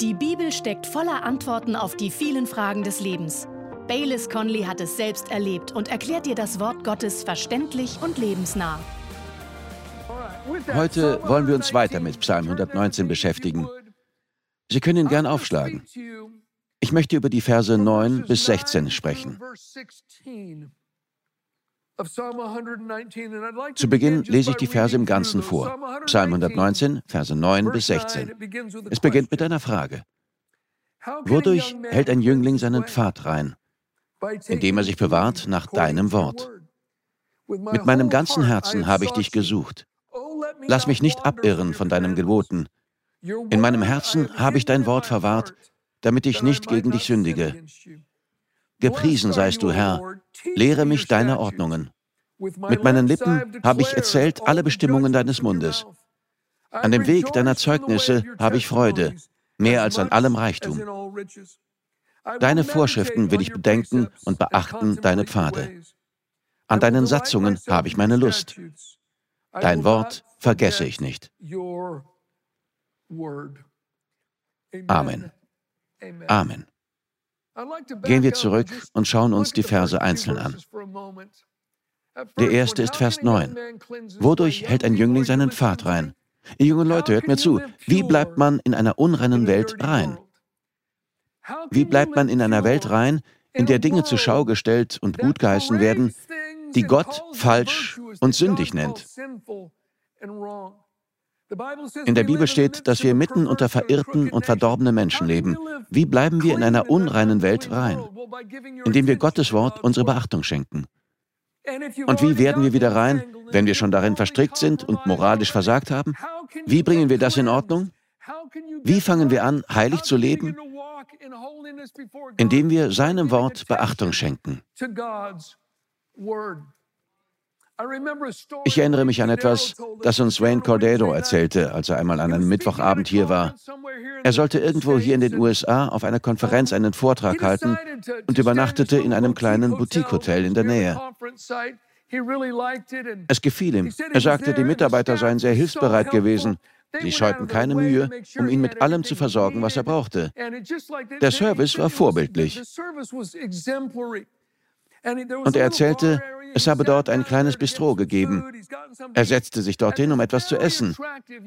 Die Bibel steckt voller Antworten auf die vielen Fragen des Lebens. Baylis Conley hat es selbst erlebt und erklärt dir das Wort Gottes verständlich und lebensnah. Heute wollen wir uns weiter mit Psalm 119 beschäftigen. Sie können ihn gern aufschlagen. Ich möchte über die Verse 9 bis 16 sprechen. Zu Beginn lese ich die Verse im Ganzen vor. Psalm 119, Verse 9 bis 16. Es beginnt mit einer Frage. Wodurch hält ein Jüngling seinen Pfad rein? Indem er sich bewahrt nach deinem Wort. Mit meinem ganzen Herzen habe ich dich gesucht. Lass mich nicht abirren von deinem Geboten. In meinem Herzen habe ich dein Wort verwahrt, damit ich nicht gegen dich sündige. Gepriesen seist du, Herr, lehre mich deine Ordnungen. Mit meinen Lippen habe ich erzählt alle Bestimmungen deines Mundes. An dem Weg deiner Zeugnisse habe ich Freude, mehr als an allem Reichtum. Deine Vorschriften will ich bedenken und beachten deine Pfade. An deinen Satzungen habe ich meine Lust. Dein Wort vergesse ich nicht. Amen. Amen. Gehen wir zurück und schauen uns die Verse einzeln an. Der erste ist Vers 9. Wodurch hält ein Jüngling seinen Pfad rein? Ihr jungen Leute, hört mir zu. Wie bleibt man in einer unreinen Welt rein? Wie bleibt man in einer Welt rein, in der Dinge zur Schau gestellt und gut geheißen werden, die Gott falsch und sündig nennt? In der Bibel steht, dass wir mitten unter verirrten und verdorbenen Menschen leben. Wie bleiben wir in einer unreinen Welt rein? Indem wir Gottes Wort unsere Beachtung schenken. Und wie werden wir wieder rein, wenn wir schon darin verstrickt sind und moralisch versagt haben? Wie bringen wir das in Ordnung? Wie fangen wir an, heilig zu leben? Indem wir seinem Wort Beachtung schenken. Ich erinnere mich an etwas, das uns Wayne Cordero erzählte, als er einmal an einem Mittwochabend hier war. Er sollte irgendwo hier in den USA auf einer Konferenz einen Vortrag halten und übernachtete in einem kleinen Boutique-Hotel in der Nähe. Es gefiel ihm. Er sagte, die Mitarbeiter seien sehr hilfsbereit gewesen. Sie scheuten keine Mühe, um ihn mit allem zu versorgen, was er brauchte. Der Service war vorbildlich. Und er erzählte, es habe dort ein kleines Bistro gegeben. Er setzte sich dorthin, um etwas zu essen.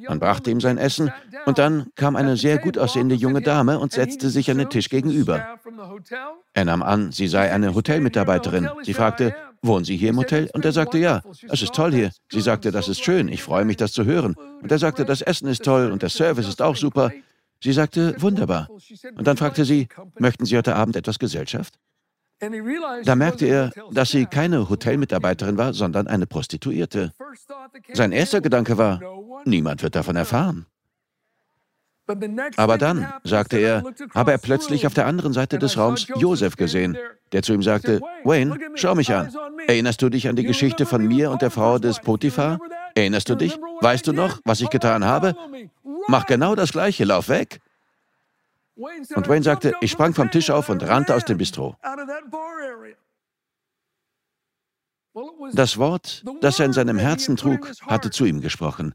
Man brachte ihm sein Essen und dann kam eine sehr gut aussehende junge Dame und setzte sich an den Tisch gegenüber. Er nahm an, sie sei eine Hotelmitarbeiterin. Sie fragte, wohnen Sie hier im Hotel? Und er sagte, ja, es ist toll hier. Sie sagte, das ist schön, ich freue mich, das zu hören. Und er sagte, das Essen ist toll und der Service ist auch super. Sie sagte, wunderbar. Und dann fragte sie, möchten Sie heute Abend etwas Gesellschaft? Da merkte er, dass sie keine Hotelmitarbeiterin war, sondern eine Prostituierte. Sein erster Gedanke war, niemand wird davon erfahren. Aber dann, sagte er, habe er plötzlich auf der anderen Seite des Raums Josef gesehen, der zu ihm sagte, Wayne, schau mich an. Erinnerst du dich an die Geschichte von mir und der Frau des Potiphar? Erinnerst du dich? Weißt du noch, was ich getan habe? Mach genau das Gleiche, lauf weg. Und Wayne sagte, ich sprang vom Tisch auf und rannte aus dem Bistro. Das Wort, das er in seinem Herzen trug, hatte zu ihm gesprochen.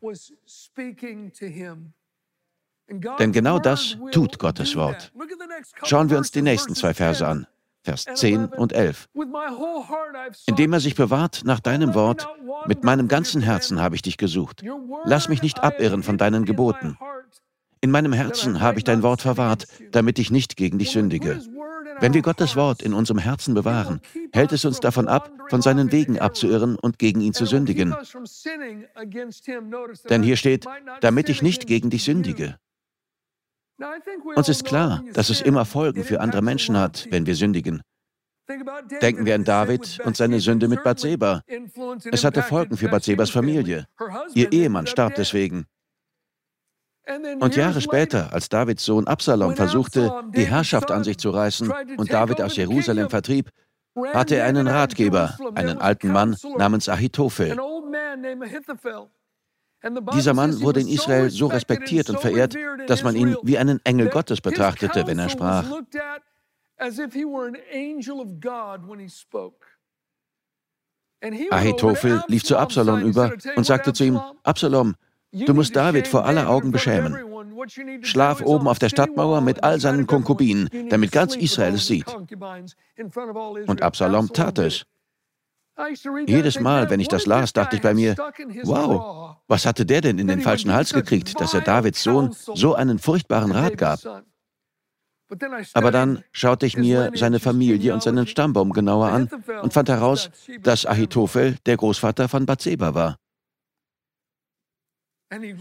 Denn genau das tut Gottes Wort. Schauen wir uns die nächsten zwei Verse an. Vers 10 und 11. Indem er sich bewahrt nach deinem Wort, mit meinem ganzen Herzen habe ich dich gesucht. Lass mich nicht abirren von deinen Geboten. In meinem Herzen habe ich dein Wort verwahrt, damit ich nicht gegen dich sündige. Wenn wir Gottes Wort in unserem Herzen bewahren, hält es uns davon ab, von seinen Wegen abzuirren und gegen ihn zu sündigen. Denn hier steht, damit ich nicht gegen dich sündige. Uns ist klar, dass es immer Folgen für andere Menschen hat, wenn wir sündigen. Denken wir an David und seine Sünde mit Bathseba. Es hatte Folgen für Bathsebas Familie. Ihr Ehemann starb deswegen. Und Jahre später, als Davids Sohn Absalom versuchte, die Herrschaft an sich zu reißen und David aus Jerusalem vertrieb, hatte er einen Ratgeber, einen alten Mann namens Ahitophel. Dieser Mann wurde in Israel so respektiert und verehrt, dass man ihn wie einen Engel Gottes betrachtete, wenn er sprach. Ahitophel lief zu Absalom über und sagte zu ihm, Absalom, Du musst David vor aller Augen beschämen. Schlaf oben auf der Stadtmauer mit all seinen Konkubinen, damit ganz Israel es sieht. Und Absalom tat es. Jedes Mal, wenn ich das las, dachte ich bei mir, wow, was hatte der denn in den falschen Hals gekriegt, dass er Davids Sohn so einen furchtbaren Rat gab? Aber dann schaute ich mir seine Familie und seinen Stammbaum genauer an und fand heraus, dass Ahitophel der Großvater von Bathseba war.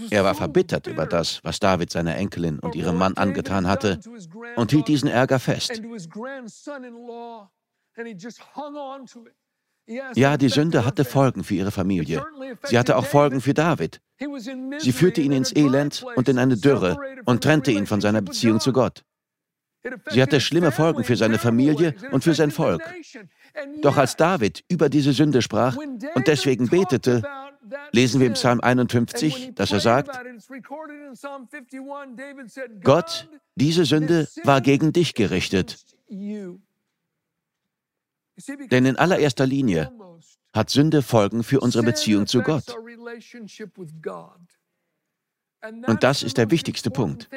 Er war verbittert über das, was David seiner Enkelin und ihrem Mann angetan hatte, und hielt diesen Ärger fest. Ja, die Sünde hatte Folgen für ihre Familie. Sie hatte auch Folgen für David. Sie führte ihn ins Elend und in eine Dürre und trennte ihn von seiner Beziehung zu Gott. Sie hatte schlimme Folgen für seine Familie und für sein Volk. Doch als David über diese Sünde sprach und deswegen betete, lesen wir im Psalm 51, dass er sagt, Gott, diese Sünde war gegen dich gerichtet. Denn in allererster Linie hat Sünde Folgen für unsere Beziehung zu Gott. Und das ist der wichtigste Punkt.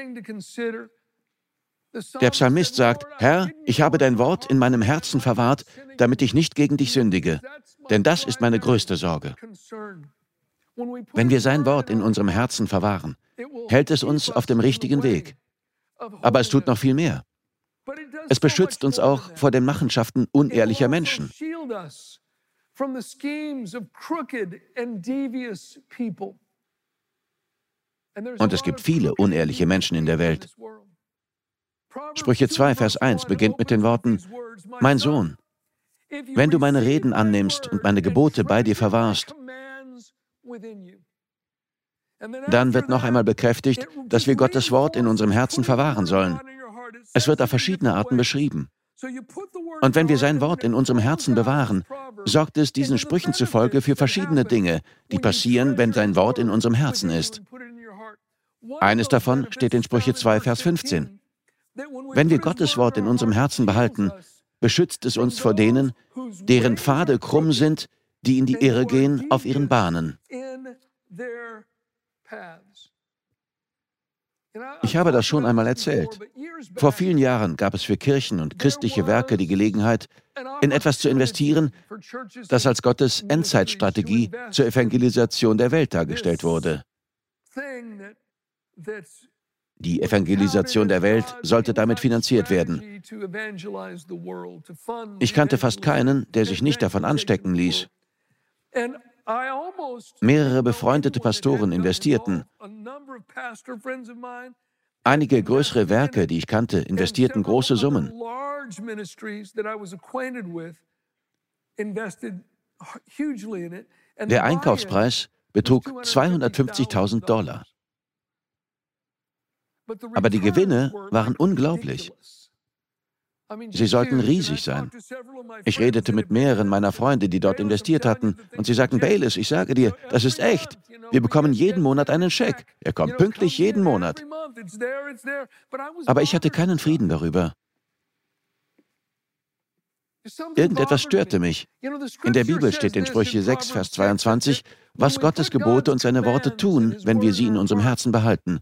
Der Psalmist sagt, Herr, ich habe dein Wort in meinem Herzen verwahrt, damit ich nicht gegen dich sündige, denn das ist meine größte Sorge. Wenn wir sein Wort in unserem Herzen verwahren, hält es uns auf dem richtigen Weg. Aber es tut noch viel mehr. Es beschützt uns auch vor den Machenschaften unehrlicher Menschen. Und es gibt viele unehrliche Menschen in der Welt. Sprüche 2, Vers 1 beginnt mit den Worten, Mein Sohn, wenn du meine Reden annimmst und meine Gebote bei dir verwahrst, dann wird noch einmal bekräftigt, dass wir Gottes Wort in unserem Herzen verwahren sollen. Es wird auf verschiedene Arten beschrieben. Und wenn wir sein Wort in unserem Herzen bewahren, sorgt es diesen Sprüchen zufolge für verschiedene Dinge, die passieren, wenn sein Wort in unserem Herzen ist. Eines davon steht in Sprüche 2, Vers 15. Wenn wir Gottes Wort in unserem Herzen behalten, beschützt es uns vor denen, deren Pfade krumm sind, die in die Irre gehen auf ihren Bahnen. Ich habe das schon einmal erzählt. Vor vielen Jahren gab es für Kirchen und christliche Werke die Gelegenheit, in etwas zu investieren, das als Gottes Endzeitstrategie zur Evangelisation der Welt dargestellt wurde. Die Evangelisation der Welt sollte damit finanziert werden. Ich kannte fast keinen, der sich nicht davon anstecken ließ. Mehrere befreundete Pastoren investierten. Einige größere Werke, die ich kannte, investierten große Summen. Der Einkaufspreis betrug 250.000 Dollar. Aber die Gewinne waren unglaublich. Sie sollten riesig sein. Ich redete mit mehreren meiner Freunde, die dort investiert hatten, und sie sagten, Baylis, ich sage dir, das ist echt. Wir bekommen jeden Monat einen Scheck. Er kommt pünktlich jeden Monat. Aber ich hatte keinen Frieden darüber. Irgendetwas störte mich. In der Bibel steht in Sprüche 6, Vers 22, was Gottes Gebote und seine Worte tun, wenn wir sie in unserem Herzen behalten.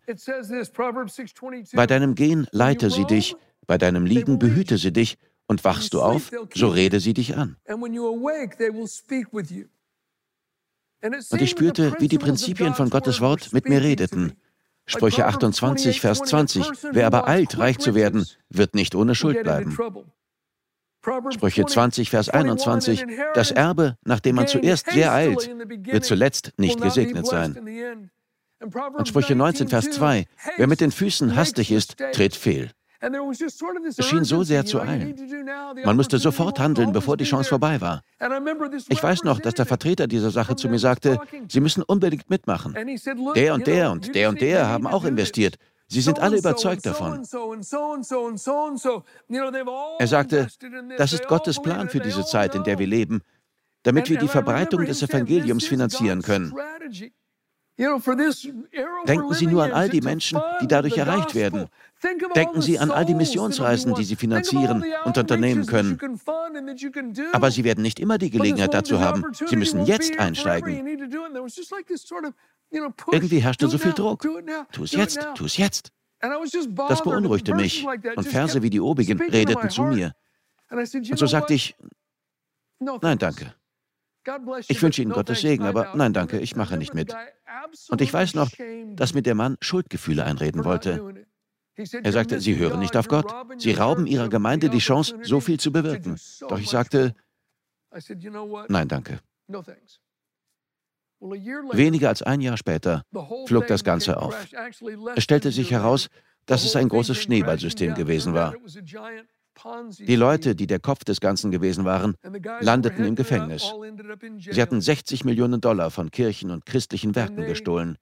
Bei deinem Gehen leite sie dich, bei deinem Liegen behüte sie dich, und wachst du auf, so rede sie dich an. Und ich spürte, wie die Prinzipien von Gottes Wort mit mir redeten. Sprüche 28, Vers 20. Wer aber eilt, reich zu werden, wird nicht ohne Schuld bleiben. Sprüche 20, Vers 21. Das Erbe, nachdem man zuerst sehr eilt, wird zuletzt nicht gesegnet sein. Und Sprüche 19, Vers 2. Wer mit den Füßen hastig ist, tritt fehl. Es schien so sehr zu eilen. Man musste sofort handeln, bevor die Chance vorbei war. Ich weiß noch, dass der Vertreter dieser Sache zu mir sagte, Sie müssen unbedingt mitmachen. Der und der und der und der haben auch investiert. Sie sind alle überzeugt davon. Er sagte, das ist Gottes Plan für diese Zeit, in der wir leben, damit wir die Verbreitung des Evangeliums finanzieren können. Denken Sie nur an all die Menschen, die dadurch erreicht werden. Denken Sie an all die Missionsreisen, die Sie finanzieren und unternehmen können. Aber Sie werden nicht immer die Gelegenheit dazu haben. Sie müssen jetzt einsteigen. Irgendwie herrschte so viel Druck. Tu es jetzt, tu es jetzt. Das beunruhigte mich. Und Verse wie die obigen redeten zu mir. Und so sagte ich, nein, danke. Ich wünsche Ihnen Gottes Segen, aber nein, danke, ich mache nicht mit. Und ich weiß noch, dass mir der Mann Schuldgefühle einreden wollte. Er sagte, Sie hören nicht auf Gott. Sie rauben Ihrer Gemeinde die Chance, so viel zu bewirken. Doch ich sagte, nein, danke. Weniger als ein Jahr später flog das Ganze auf. Es stellte sich heraus, dass es ein großes Schneeballsystem gewesen war. Die Leute, die der Kopf des Ganzen gewesen waren, landeten im Gefängnis. Sie hatten 60 Millionen Dollar von Kirchen und christlichen Werken gestohlen.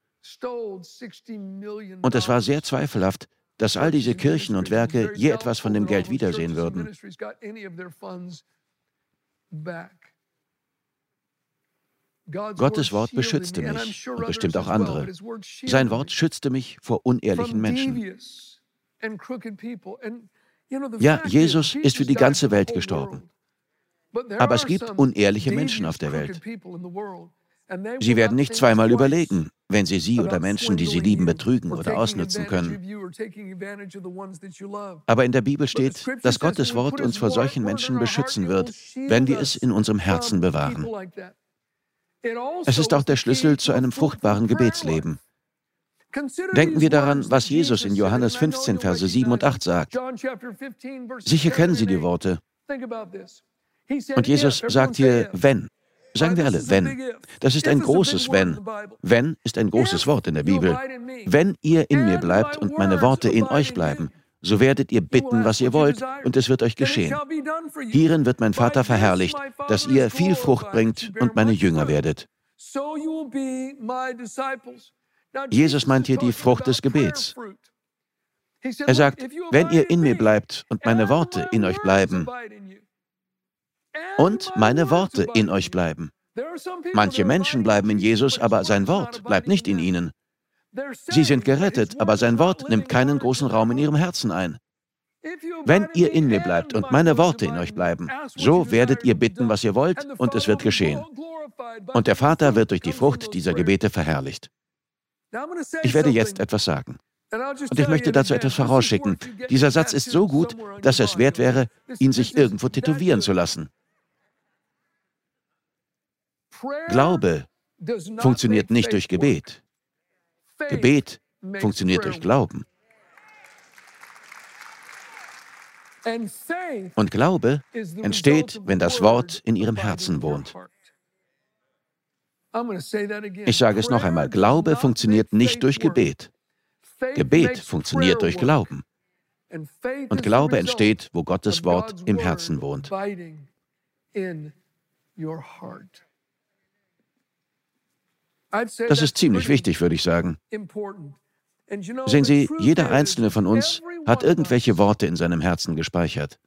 Und es war sehr zweifelhaft, dass all diese Kirchen und Werke je etwas von dem Geld wiedersehen würden. Gottes Wort beschützte mich und bestimmt auch andere. Sein Wort schützte mich vor unehrlichen Menschen. Ja, Jesus ist für die ganze Welt gestorben. Aber es gibt unehrliche Menschen auf der Welt. Sie werden nicht zweimal überlegen, wenn sie Sie oder Menschen, die Sie lieben, betrügen oder ausnutzen können. Aber in der Bibel steht, dass Gottes Wort uns vor solchen Menschen beschützen wird, wenn wir es in unserem Herzen bewahren. Es ist auch der Schlüssel zu einem fruchtbaren Gebetsleben. Denken wir daran, was Jesus in Johannes 15, Verse 7 und 8 sagt. Sicher kennen Sie die Worte. Und Jesus sagt hier, wenn. Sagen wir alle, wenn. Das ist ein großes Wenn. Wenn ist ein großes Wort in der Bibel. Wenn ihr in mir bleibt und meine Worte in euch bleiben, so werdet ihr bitten, was ihr wollt, und es wird euch geschehen. Hierin wird mein Vater verherrlicht, dass ihr viel Frucht bringt und meine Jünger werdet. Jesus meint hier die Frucht des Gebets. Er sagt, wenn ihr in mir bleibt und meine Worte in euch bleiben, und meine Worte in euch bleiben. Manche Menschen bleiben in Jesus, aber sein Wort bleibt nicht in ihnen. Sie sind gerettet, aber sein Wort nimmt keinen großen Raum in ihrem Herzen ein. Wenn ihr in mir bleibt und meine Worte in euch bleiben, so werdet ihr bitten, was ihr wollt, und es wird geschehen. Und der Vater wird durch die Frucht dieser Gebete verherrlicht. Ich werde jetzt etwas sagen. Und ich möchte dazu etwas vorausschicken. Dieser Satz ist so gut, dass es wert wäre, ihn sich irgendwo tätowieren zu lassen. Glaube funktioniert nicht durch Gebet. Gebet funktioniert durch Glauben. Und Glaube entsteht, wenn das Wort in ihrem Herzen wohnt. Ich sage es noch einmal, Glaube funktioniert nicht durch Gebet. Gebet funktioniert durch Glauben. Und Glaube entsteht, wo Gottes Wort im Herzen wohnt. Das ist ziemlich wichtig, würde ich sagen. Sehen Sie, jeder einzelne von uns hat irgendwelche Worte in seinem Herzen gespeichert.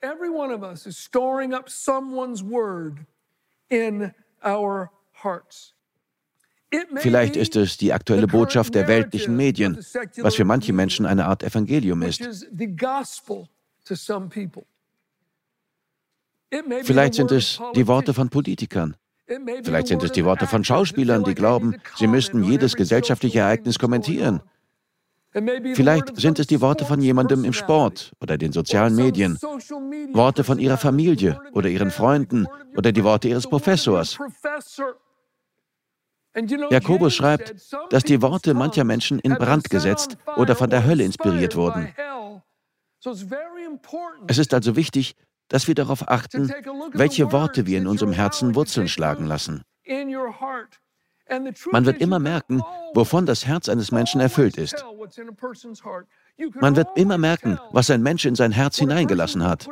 Vielleicht ist es die aktuelle Botschaft der weltlichen Medien, was für manche Menschen eine Art Evangelium ist. Vielleicht sind es die Worte von Politikern. Vielleicht sind es die Worte von Schauspielern, die glauben, sie müssten jedes gesellschaftliche Ereignis kommentieren. Vielleicht sind es die Worte von jemandem im Sport oder den sozialen Medien, Worte von ihrer Familie oder ihren Freunden oder die Worte ihres Professors. Jakobus schreibt, dass die Worte mancher Menschen in Brand gesetzt oder von der Hölle inspiriert wurden. Es ist also wichtig, dass wir darauf achten, welche Worte wir in unserem Herzen Wurzeln schlagen lassen. Man wird immer merken, wovon das Herz eines Menschen erfüllt ist. Man wird immer merken, was ein Mensch in sein Herz hineingelassen hat.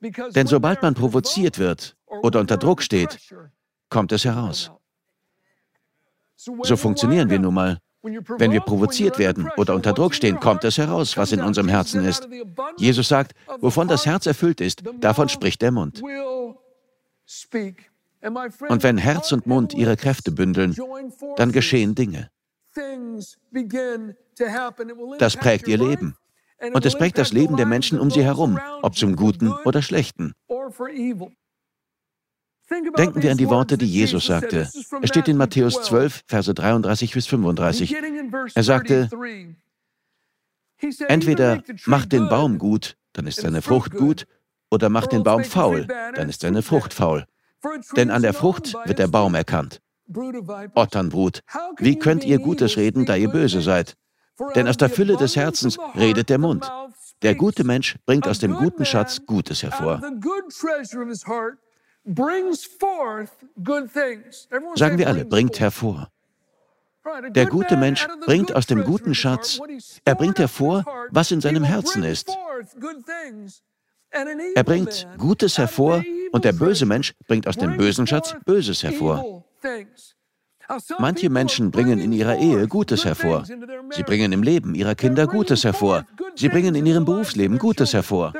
Denn sobald man provoziert wird oder unter Druck steht, kommt es heraus. So funktionieren wir nun mal. Wenn wir provoziert werden oder unter Druck stehen, kommt es heraus, was in unserem Herzen ist. Jesus sagt, wovon das Herz erfüllt ist, davon spricht der Mund. Und wenn Herz und Mund ihre Kräfte bündeln, dann geschehen Dinge. Das prägt ihr Leben. Und es prägt das Leben der Menschen um sie herum, ob zum Guten oder Schlechten. Denken wir an die Worte, die Jesus sagte. Es steht in Matthäus 12, Verse 33 bis 35. Er sagte, entweder macht den Baum gut, dann ist seine Frucht gut, oder macht den Baum faul, dann ist seine Frucht faul. Denn an der Frucht wird der Baum erkannt. Otternbrut, wie könnt ihr Gutes reden, da ihr böse seid? Denn aus der Fülle des Herzens redet der Mund. Der gute Mensch bringt aus dem guten Schatz Gutes hervor. Sagen wir alle, bringt hervor. Der gute Mensch bringt aus dem guten Schatz, er bringt hervor, was in seinem Herzen ist. Er bringt Gutes hervor und der böse Mensch bringt aus dem bösen Schatz Böses hervor. Manche Menschen bringen in ihrer Ehe Gutes hervor. Sie bringen im Leben ihrer Kinder Gutes hervor. Sie bringen in ihrem Berufsleben Gutes hervor.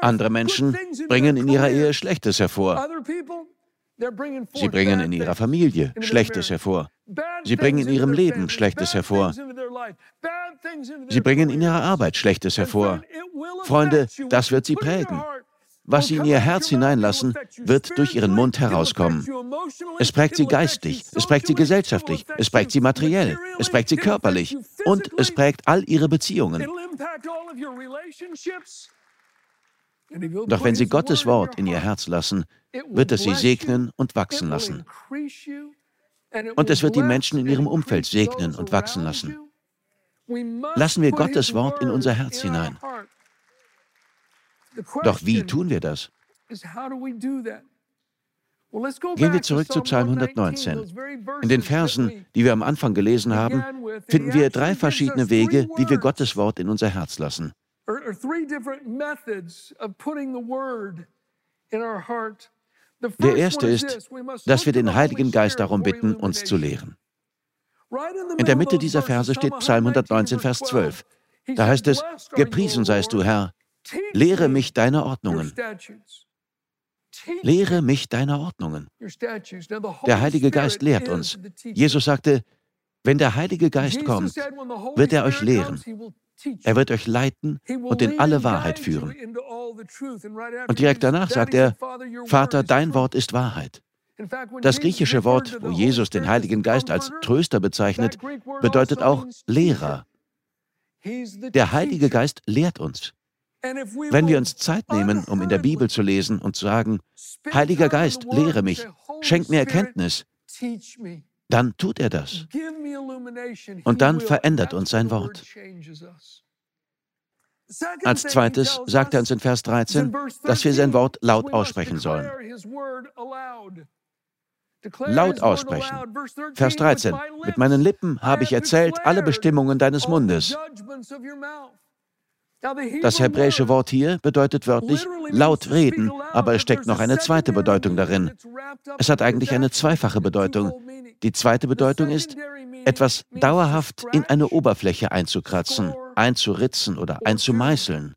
Andere Menschen bringen in ihrer Ehe Schlechtes hervor. Sie bringen in ihrer Familie Schlechtes hervor. Sie bringen in ihrem Leben Schlechtes hervor. Sie bringen in ihrer Arbeit Schlechtes hervor. Freunde, das wird sie prägen. Was sie in ihr Herz hineinlassen, wird durch ihren Mund herauskommen. Es prägt sie geistig, es prägt sie gesellschaftlich, es prägt sie materiell, es prägt sie körperlich und es prägt all ihre Beziehungen. Doch wenn sie Gottes Wort in ihr Herz lassen, wird es sie segnen und wachsen lassen. Und es wird die Menschen in ihrem Umfeld segnen und wachsen lassen. Lassen wir Gottes Wort in unser Herz hinein. Doch wie tun wir das? Gehen wir zurück zu Psalm 119. In den Versen, die wir am Anfang gelesen haben, finden wir drei verschiedene Wege, wie wir Gottes Wort in unser Herz lassen. Der erste ist, dass wir den Heiligen Geist darum bitten, uns zu lehren. In der Mitte dieser Verse steht Psalm 119, Vers 12. Da heißt es, Gepriesen seist du, Herr, Lehre mich deine Ordnungen. Lehre mich deine Ordnungen. Der Heilige Geist lehrt uns. Jesus sagte, wenn der Heilige Geist kommt, wird er euch lehren. Er wird euch leiten und in alle Wahrheit führen. Und direkt danach sagt er, Vater, dein Wort ist Wahrheit. Das griechische Wort, wo Jesus den Heiligen Geist als Tröster bezeichnet, bedeutet auch Lehrer. Der Heilige Geist lehrt uns. Wenn wir uns Zeit nehmen, um in der Bibel zu lesen und zu sagen, Heiliger Geist, lehre mich, schenk mir Erkenntnis, dann tut er das. Und dann verändert uns sein Wort. Als zweites sagt er uns in Vers 13, dass wir sein Wort laut aussprechen sollen. Laut aussprechen. Vers 13. Mit meinen Lippen habe ich erzählt alle Bestimmungen deines Mundes. Das hebräische Wort hier bedeutet wörtlich laut reden, aber es steckt noch eine zweite Bedeutung darin. Es hat eigentlich eine zweifache Bedeutung. Die zweite Bedeutung ist, etwas dauerhaft in eine Oberfläche einzukratzen, einzuritzen oder einzumeißeln.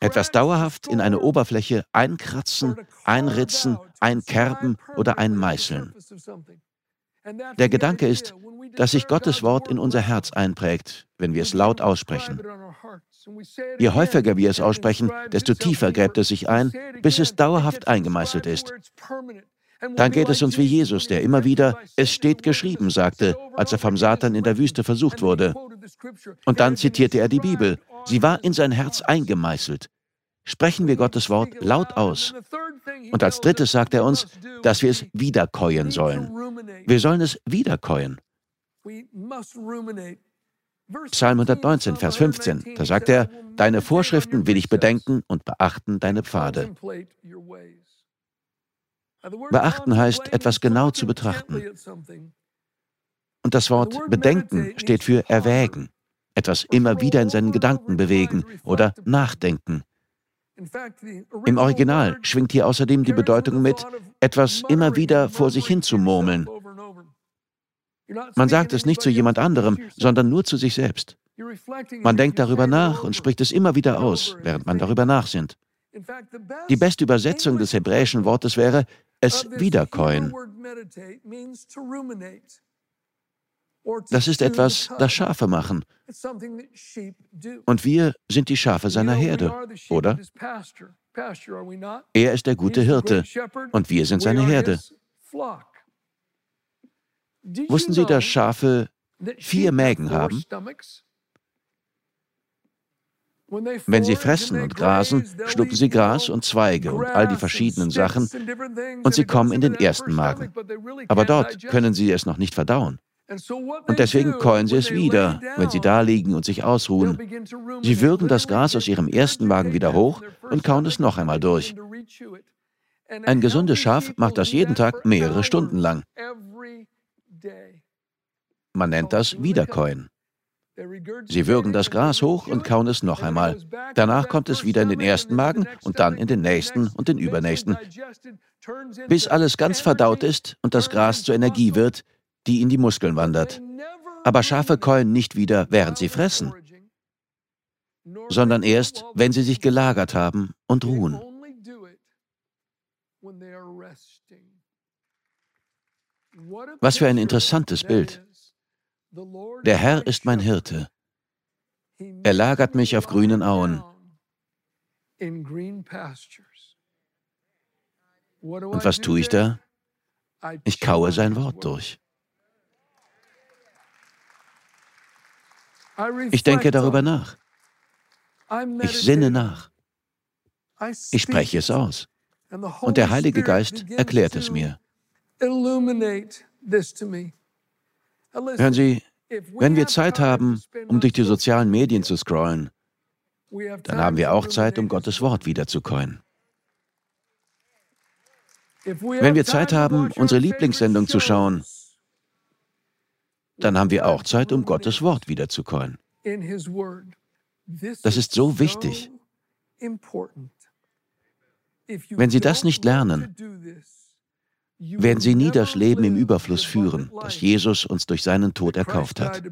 Etwas dauerhaft in eine Oberfläche einkratzen, einritzen, einkerben oder einmeißeln. Der Gedanke ist, dass sich Gottes Wort in unser Herz einprägt, wenn wir es laut aussprechen. Je häufiger wir es aussprechen, desto tiefer gräbt es sich ein, bis es dauerhaft eingemeißelt ist. Dann geht es uns wie Jesus, der immer wieder, es steht geschrieben, sagte, als er vom Satan in der Wüste versucht wurde. Und dann zitierte er die Bibel. Sie war in sein Herz eingemeißelt. Sprechen wir Gottes Wort laut aus. Und als drittes sagt er uns, dass wir es wiederkäuen sollen. Wir sollen es wiederkäuen. Psalm 119, Vers 15, da sagt er, Deine Vorschriften will ich bedenken und beachten deine Pfade. Beachten heißt, etwas genau zu betrachten. Und das Wort bedenken steht für erwägen, etwas immer wieder in seinen Gedanken bewegen oder nachdenken. Im Original schwingt hier außerdem die Bedeutung mit, etwas immer wieder vor sich hin zu murmeln. Man sagt es nicht zu jemand anderem, sondern nur zu sich selbst. Man denkt darüber nach und spricht es immer wieder aus, während man darüber nachsinnt. Die beste Übersetzung des hebräischen Wortes wäre es wiederkäuen. Das ist etwas, das Schafe machen. Und wir sind die Schafe seiner Herde, oder? Er ist der gute Hirte und wir sind seine Herde. Wussten Sie, dass Schafe vier Mägen haben? Wenn sie fressen und grasen, schlucken sie Gras und Zweige und all die verschiedenen Sachen und sie kommen in den ersten Magen. Aber dort können sie es noch nicht verdauen. Und deswegen keulen sie es wieder, wenn sie da liegen und sich ausruhen. Sie würgen das Gras aus ihrem ersten Magen wieder hoch und kauen es noch einmal durch. Ein gesundes Schaf macht das jeden Tag mehrere Stunden lang. Man nennt das Wiederkäuen. Sie würgen das Gras hoch und kauen es noch einmal. Danach kommt es wieder in den ersten Magen und dann in den nächsten und den übernächsten, bis alles ganz verdaut ist und das Gras zur Energie wird, die in die Muskeln wandert. Aber Schafe keulen nicht wieder, während sie fressen, sondern erst, wenn sie sich gelagert haben und ruhen. Was für ein interessantes Bild. Der Herr ist mein Hirte. Er lagert mich auf grünen Auen. Und was tue ich da? Ich kaue sein Wort durch. Ich denke darüber nach. Ich sinne nach. Ich spreche es aus. Und der Heilige Geist erklärt es mir. Hören Sie, wenn wir Zeit haben, um durch die sozialen Medien zu scrollen, dann haben wir auch Zeit, um Gottes Wort wiederzukäuen. Wenn wir Zeit haben, unsere Lieblingssendung zu schauen, dann haben wir auch Zeit, um Gottes Wort wiederzukäuen. Das ist so wichtig. Wenn Sie das nicht lernen, werden sie nie das Leben im Überfluss führen, das Jesus uns durch seinen Tod erkauft hat.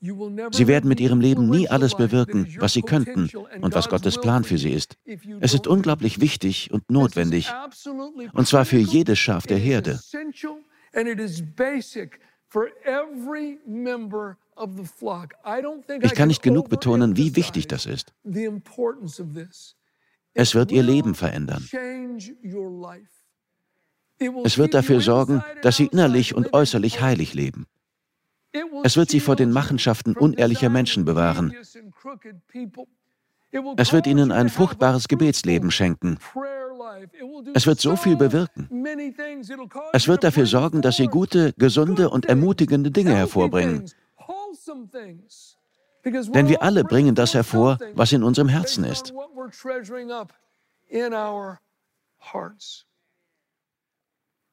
Sie werden mit ihrem Leben nie alles bewirken, was sie könnten und was Gottes Plan für sie ist. Es ist unglaublich wichtig und notwendig, und zwar für jedes Schaf der Herde. Ich kann nicht genug betonen, wie wichtig das ist. Es wird ihr Leben verändern. Es wird dafür sorgen, dass sie innerlich und äußerlich heilig leben. Es wird sie vor den Machenschaften unehrlicher Menschen bewahren. Es wird ihnen ein fruchtbares Gebetsleben schenken. Es wird so viel bewirken. Es wird dafür sorgen, dass sie gute, gesunde und ermutigende Dinge hervorbringen. Denn wir alle bringen das hervor, was in unserem Herzen ist.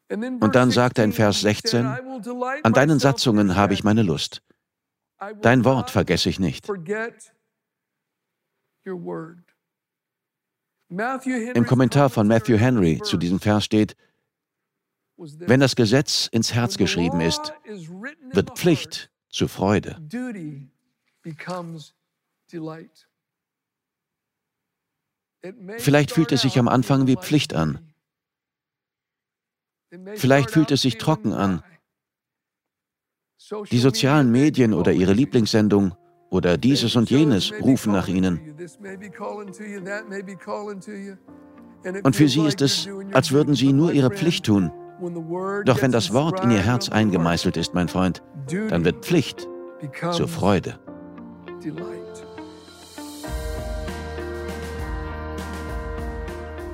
Und dann sagt er in Vers 16, an deinen Satzungen habe ich meine Lust. Dein Wort vergesse ich nicht. Im Kommentar von Matthew Henry zu diesem Vers steht, wenn das Gesetz ins Herz geschrieben ist, wird Pflicht zu Freude. Vielleicht fühlt es sich am Anfang wie Pflicht an. Vielleicht fühlt es sich trocken an. Die sozialen Medien oder ihre Lieblingssendung oder dieses und jenes rufen nach ihnen. Und für sie ist es, als würden sie nur ihre Pflicht tun. Doch wenn das Wort in ihr Herz eingemeißelt ist, mein Freund, dann wird Pflicht zur Freude.